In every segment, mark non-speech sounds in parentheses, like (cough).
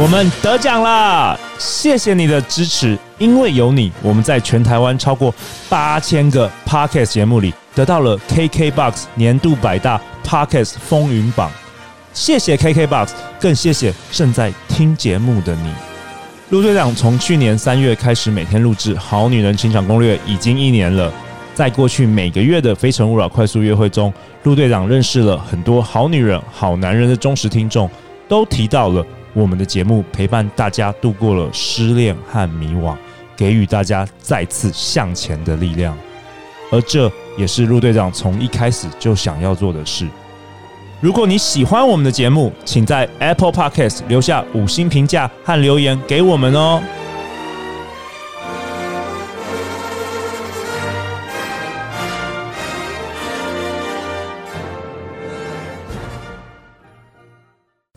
我们得奖了，谢谢你的支持，因为有你，我们在全台湾超过八千个 Podcast 节目里得到了 KKBOX 年度百大 Podcast 风云榜。谢谢 KKBOX，更谢谢正在听节目的你。陆队长从去年三月开始每天录制《好女人情场攻略》，已经一年了。在过去每个月的《非诚勿扰》快速约会中，陆队长认识了很多好女人、好男人的忠实听众，都提到了。我们的节目陪伴大家度过了失恋和迷惘，给予大家再次向前的力量，而这也是陆队长从一开始就想要做的事。如果你喜欢我们的节目，请在 Apple Podcast 留下五星评价和留言给我们哦。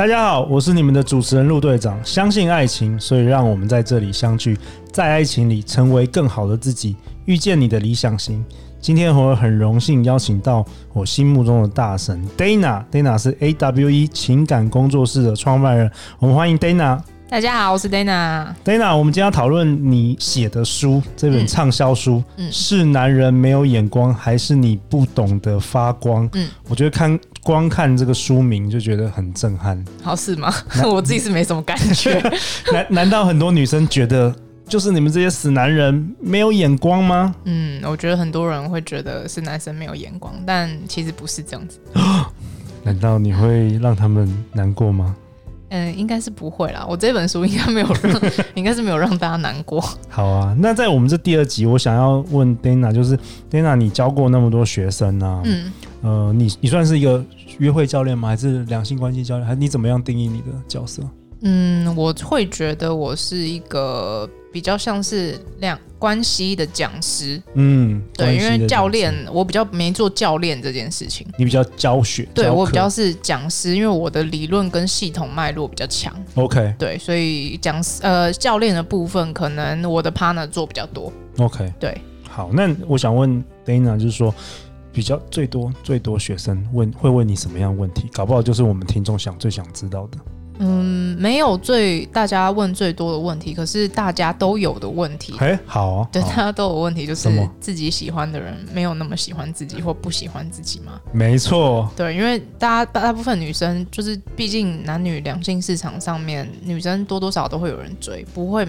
大家好，我是你们的主持人陆队长。相信爱情，所以让我们在这里相聚，在爱情里成为更好的自己，遇见你的理想型。今天我很荣幸邀请到我心目中的大神 Dana，Dana 是 AWE 情感工作室的创办人。我们欢迎 Dana。大家好，我是 Dana。Dana，我们今天要讨论你写的书，这本畅销书，嗯，嗯，是男人没有眼光，还是你不懂得发光？嗯，我觉得看光看这个书名就觉得很震撼。好是吗？(laughs) 我自己是没什么感觉。(laughs) 难难道很多女生觉得？就是你们这些死男人没有眼光吗？嗯，我觉得很多人会觉得是男生没有眼光，但其实不是这样子。(gasps) 难道你会让他们难过吗？嗯，应该是不会啦。我这本书应该没有让，(laughs) 应该是没有让大家难过。好啊，那在我们这第二集，我想要问 Dana，就是 Dana，你教过那么多学生啊，嗯，呃，你你算是一个约会教练吗？还是两性关系教练？还是你怎么样定义你的角色？嗯，我会觉得我是一个比较像是两关系的讲师。嗯，对，因为教练我比较没做教练这件事情。你比较教学，对，我比较是讲师，因为我的理论跟系统脉络比较强。OK，对，所以讲师呃教练的部分，可能我的 partner 做比较多。OK，对，好，那我想问 Dana，就是说比较最多最多学生问会问你什么样的问题？搞不好就是我们听众想最想知道的。嗯，没有最大家问最多的问题，可是大家都有的问题。哎，好啊，(laughs) 对，大家都有问题，就是自己喜欢的人没有那么喜欢自己，或不喜欢自己吗？没错，对，因为大家大部分女生就是，毕竟男女两性市场上面，女生多多少少都会有人追，不会。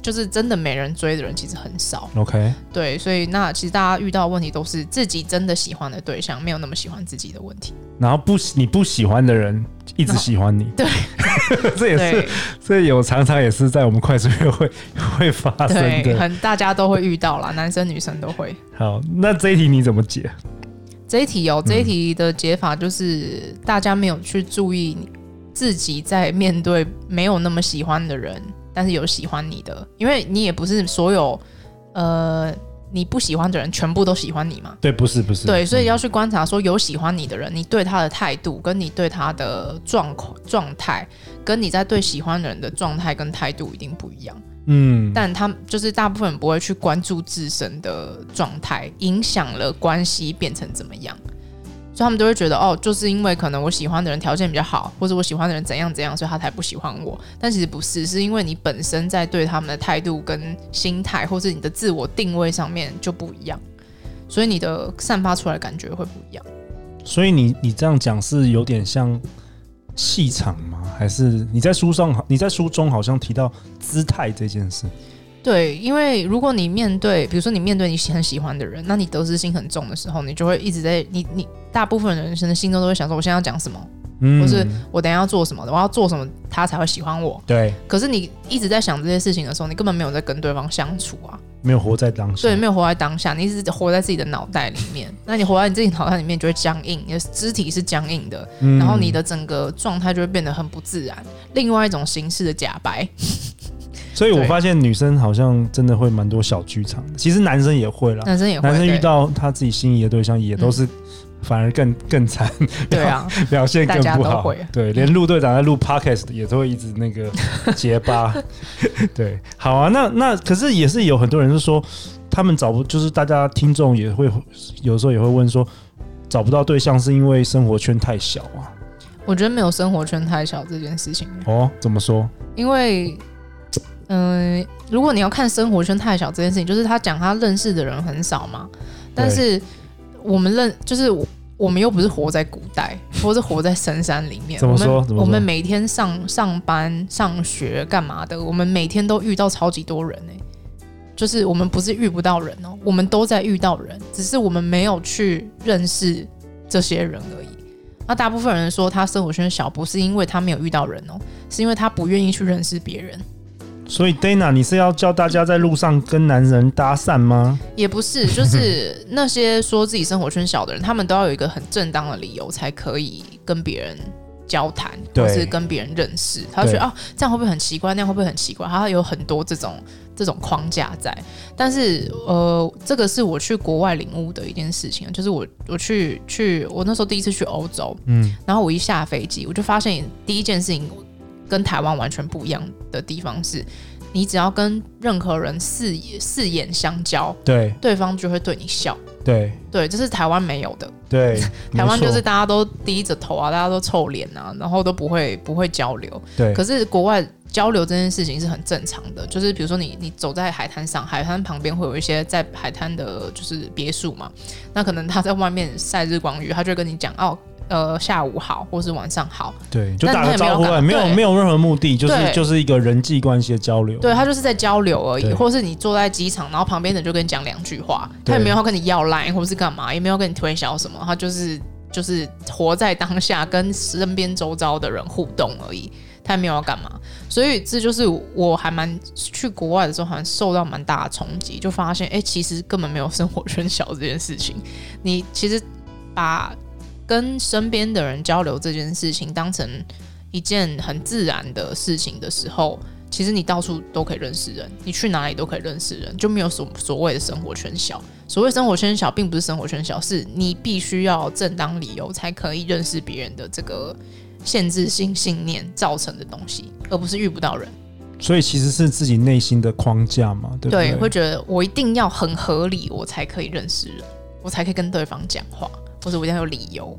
就是真的没人追的人其实很少，OK，对，所以那其实大家遇到的问题都是自己真的喜欢的对象没有那么喜欢自己的问题，然后不你不喜欢的人一直喜欢你，对，(laughs) 这也是这有常常也是在我们快速约会会发生的，对，很大家都会遇到啦，男生女生都会。好，那这一题你怎么解？这一题哦，这一题的解法就是大家没有去注意自己在面对没有那么喜欢的人。但是有喜欢你的，因为你也不是所有，呃，你不喜欢的人全部都喜欢你嘛？对，不是不是。对，所以要去观察说有喜欢你的人，你对他的态度，跟你对他的状况状态，跟你在对喜欢的人的状态跟态度一定不一样。嗯，但他就是大部分人不会去关注自身的状态，影响了关系变成怎么样。所以他们都会觉得哦，就是因为可能我喜欢的人条件比较好，或者我喜欢的人怎样怎样，所以他才不喜欢我。但其实不是，是因为你本身在对他们的态度跟心态，或是你的自我定位上面就不一样，所以你的散发出来的感觉会不一样。所以你你这样讲是有点像气场吗？还是你在书上你在书中好像提到姿态这件事？对，因为如果你面对，比如说你面对你很喜欢的人，那你得失心很重的时候，你就会一直在你你大部分人生的心中都会想说，我现在要讲什么，嗯，或是我等下要做什么的，我要做什么他才会喜欢我。对。可是你一直在想这些事情的时候，你根本没有在跟对方相处啊，没有活在当下。对，没有活在当下，你一直活在自己的脑袋里面。(laughs) 那你活在你自己脑袋里面就会僵硬，你的肢体是僵硬的，嗯，然后你的整个状态就会变得很不自然。另外一种形式的假白。所以我发现女生好像真的会蛮多小剧场的，其实男生也会啦。男生也会，男生遇到他自己心仪的对象，也都是反而更更惨，对啊，表现更不好。对，连陆队长在录 podcast 也都会一直那个 (laughs) 结巴。对，好啊，那那可是也是有很多人是说，他们找不，就是大家听众也会有时候也会问说，找不到对象是因为生活圈太小啊？我觉得没有生活圈太小这件事情。哦，怎么说？因为，嗯、呃，如果你要看生活圈太小这件事情，就是他讲他认识的人很少嘛，但是。我们认就是我们又不是活在古代，(laughs) 或是活在深山里面。怎么说？我们我们每天上上班、上学干嘛的？我们每天都遇到超级多人呢、欸。就是我们不是遇不到人哦、喔，我们都在遇到人，只是我们没有去认识这些人而已。那大部分人说他生活圈小，不是因为他没有遇到人哦、喔，是因为他不愿意去认识别人。所以，Dana，你是要教大家在路上跟男人搭讪吗？也不是，(laughs) 就是那些说自己生活圈小的人，他们都要有一个很正当的理由才可以跟别人交谈，或是跟别人认识。他就觉得哦，这样会不会很奇怪？那样会不会很奇怪？他有很多这种这种框架在。但是，呃，这个是我去国外领悟的一件事情，就是我我去去我那时候第一次去欧洲，嗯，然后我一下飞机，我就发现第一件事情。跟台湾完全不一样的地方是，你只要跟任何人四眼四眼相交，对，对方就会对你笑，对，对，这是台湾没有的，对，(laughs) 台湾就是大家都低着头啊，大家都臭脸啊，然后都不会不会交流，对，可是国外交流这件事情是很正常的，就是比如说你你走在海滩上，海滩旁边会有一些在海滩的就是别墅嘛，那可能他在外面晒日光浴，他就会跟你讲哦。呃，下午好，或是晚上好，对，就打个招呼，没有没有任何目的，就是就是一个人际关系的交流。对，他就是在交流而已，或是你坐在机场，然后旁边的人就跟你讲两句话，他也没有要跟你要 line 或是干嘛，也没有跟你推销什么，他就是就是活在当下，跟身边周遭的人互动而已，他也没有要干嘛。所以这就是我还蛮去国外的时候，好像受到蛮大的冲击，就发现哎、欸，其实根本没有生活圈小这件事情。你其实把。跟身边的人交流这件事情当成一件很自然的事情的时候，其实你到处都可以认识人，你去哪里都可以认识人，就没有所所谓的生活圈小。所谓生活圈小，并不是生活圈小，是你必须要正当理由才可以认识别人的这个限制性信念造成的东西，而不是遇不到人。所以其实是自己内心的框架嘛，对不对？对，会觉得我一定要很合理，我才可以认识人，我才可以跟对方讲话。或者我一定要有理由，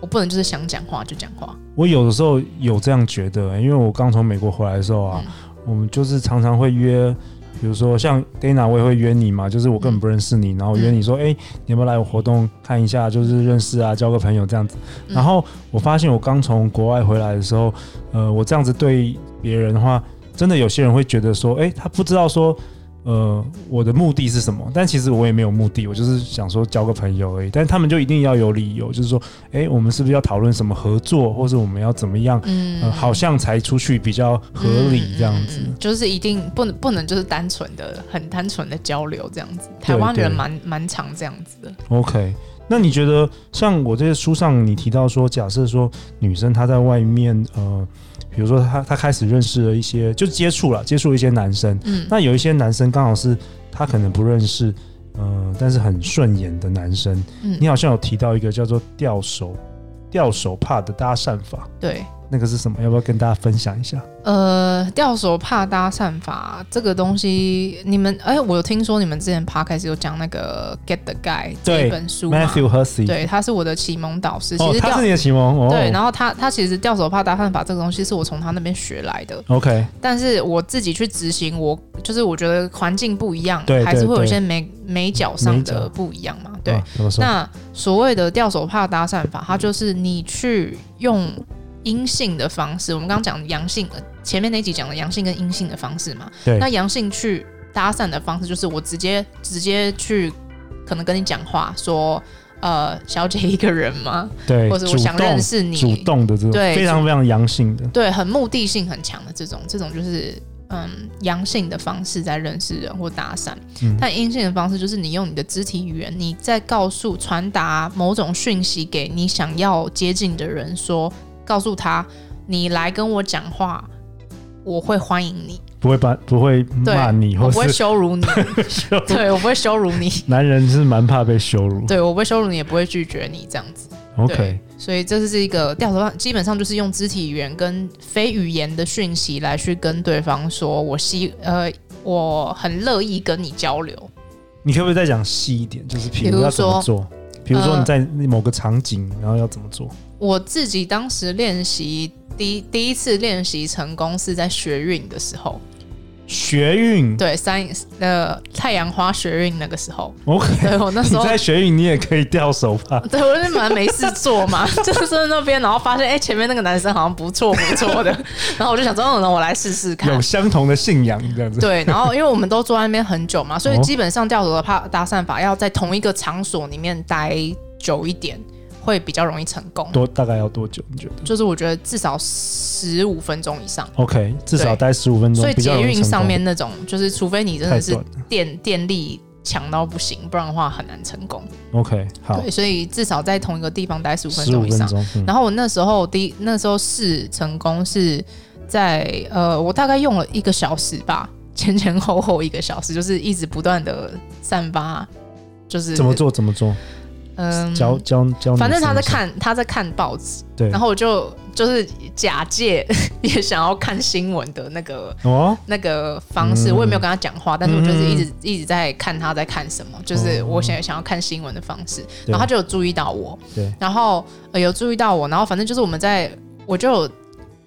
我不能就是想讲话就讲话。我有的时候有这样觉得，因为我刚从美国回来的时候啊，嗯、我们就是常常会约，比如说像 Dana，我也会约你嘛，就是我根本不认识你，嗯、然后约你说，哎、欸，你要不要来我活动看一下，就是认识啊，交个朋友这样子。然后我发现我刚从国外回来的时候，呃，我这样子对别人的话，真的有些人会觉得说，哎、欸，他不知道说。呃，我的目的是什么？但其实我也没有目的，我就是想说交个朋友而已。但是他们就一定要有理由，就是说，哎、欸，我们是不是要讨论什么合作，或者我们要怎么样？嗯、呃，好像才出去比较合理这样子。嗯嗯嗯、就是一定不能不能就是单纯的很单纯的交流这样子。台湾人蛮蛮常这样子的。OK，那你觉得像我这些书上你提到说，假设说女生她在外面呃。比如说她她开始认识了一些，就接触了接触一些男生，嗯，那有一些男生刚好是他可能不认识，呃，但是很顺眼的男生，嗯，你好像有提到一个叫做吊手吊手帕的搭讪法，对。那个是什么？要不要跟大家分享一下？呃，吊手帕搭讪法这个东西，你们哎，我有听说你们之前 podcast 有讲那个《Get the Guy》这本书，Matthew Hussey，对，他是我的启蒙导师。哦，他是你的启蒙。哦、对，然后他他其实吊手帕搭讪法这个东西是我从他那边学来的。OK，但是我自己去执行，我就是我觉得环境不一样，对，还是会有一些眉眉角上的不一样嘛。对，啊、那所谓的吊手帕搭讪法，它就是你去用。阴性的方式，我们刚刚讲阳性，前面那集讲的阳性跟阴性的方式嘛。对。那阳性去搭讪的方式，就是我直接直接去，可能跟你讲话，说，呃，小姐一个人吗？对。或者我想认识你，主动的这种，对，非常非常阳性的，对，很目的性很强的这种，这种就是嗯阳性的方式在认识人或搭讪。嗯。但阴性的方式就是你用你的肢体语言，你在告诉传达某种讯息给你想要接近的人说。告诉他，你来跟我讲话，我会欢迎你。不会把不会骂你，或我不会羞辱你，(laughs) 对我不会羞辱你。男人是蛮怕被羞辱，对我不会羞辱你，也不会拒绝你这样子。OK，所以这是一个掉头发，基本上就是用肢体语言跟非语言的讯息来去跟对方说，我希呃我很乐意跟你交流。你可不可以再讲细一点？就是比如要怎么做？比如说你在某个场景，然后要怎么做？我自己当时练习第第一次练习成功是在学运的时候。学运对三呃太阳花学运那个时候，OK，对我那时候你在学运，你也可以掉手帕。(laughs) 对，我就蛮没事做嘛，(laughs) 就是在那边，然后发现哎、欸，前面那个男生好像不错不错的，(laughs) 然后我就想说，那我来试试看，有相同的信仰这样子。对，然后因为我们都坐在那边很久嘛，所以基本上掉头的怕搭讪法要在同一个场所里面待久一点。会比较容易成功。多大概要多久？你觉得？就是我觉得至少十五分钟以上。OK，至少待十五分钟。所以捷运上面那种，就是除非你真的是电电力强到不行，不然的话很难成功。OK，好。对，所以至少在同一个地方待十五分钟以上。嗯、然后我那时候第一那时候试成功是在呃，我大概用了一个小时吧，前前后后一个小时，就是一直不断的散发，就是怎么做怎么做。嗯，教教教，反正他在看他在看报纸，对，然后我就就是假借 (laughs) 也想要看新闻的那个哦？那个方式，我也没有跟他讲话，但是我就是一直一直在看他在看什么，就是我想想要看新闻的方式，然后他就有注意到我，对，然后有注意到我，然后反正就是我们在，我就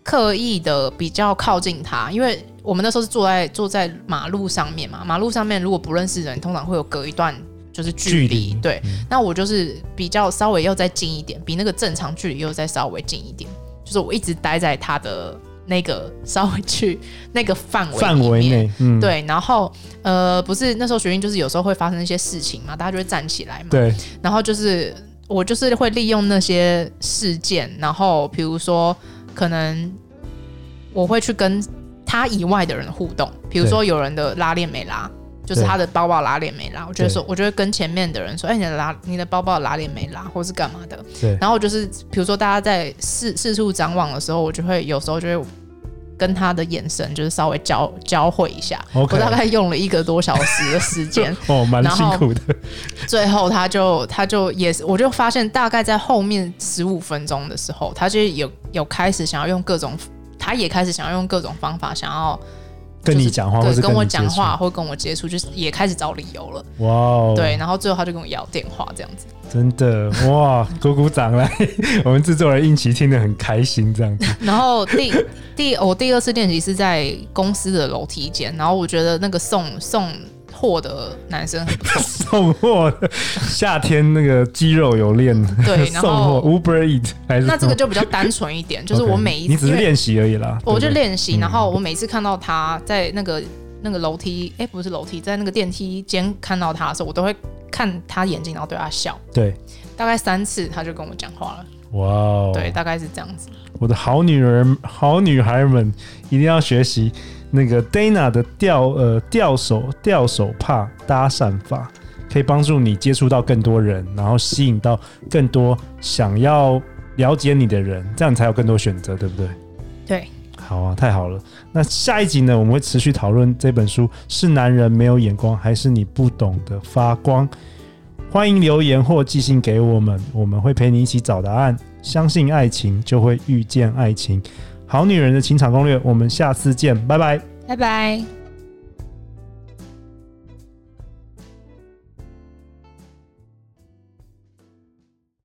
刻意的比较靠近他，因为我们那时候是坐在坐在马路上面嘛，马路上面如果不认识人，通常会有隔一段。就是距离，对，嗯、那我就是比较稍微又再近一点，比那个正常距离又再稍微近一点，就是我一直待在他的那个 (laughs) 稍微去那个范围范围内，嗯，对，然后呃，不是那时候学运就是有时候会发生一些事情嘛，大家就会站起来嘛，对，然后就是我就是会利用那些事件，然后比如说可能我会去跟他以外的人互动，比如说有人的拉链没拉。就是他的包包拉链没拉，我觉得说，我就会跟前面的人说，哎，你的拉，你的包包拉链没拉，或是干嘛的。对。然后就是，比如说大家在四四处张望的时候，我就会有时候就会跟他的眼神就是稍微交交汇一下。Okay. 我大概用了一个多小时的时间。(laughs) 哦，蛮辛苦的。最后他就他就也是，我就发现大概在后面十五分钟的时候，他就有有开始想要用各种，他也开始想要用各种方法想要。跟你讲话，或者跟我讲话，或跟我接触，就是也开始找理由了。哇哦！对，然后最后他就跟我要电话，这样子。真的哇！鼓鼓掌来，我们制作人应奇听得很开心，这样子。(laughs) 然后第第我第二次练习是在公司的楼梯间，然后我觉得那个送送。货的男生很不错，送货夏天那个肌肉有练，对，(laughs) 然后 Uber Eat 还是那这个就比较单纯一点，就是 (laughs) 我每一次你只是练习而已啦，我就练习，然后我每次看到他在那个那个楼梯，哎，不是楼梯，在那个电梯间看到他的时候，我都会看他眼睛，然后对他笑，对，大概三次他就跟我讲话了，哇哦，对，大概是这样子。我的好女人、好女孩们一定要学习。那个 Dana 的吊呃吊手吊手帕搭讪法，可以帮助你接触到更多人，然后吸引到更多想要了解你的人，这样你才有更多选择，对不对？对，好啊，太好了。那下一集呢，我们会持续讨论这本书，是男人没有眼光，还是你不懂得发光？欢迎留言或寄信给我们，我们会陪你一起找答案。相信爱情，就会遇见爱情。好女人的情场攻略，我们下次见，拜拜，拜拜。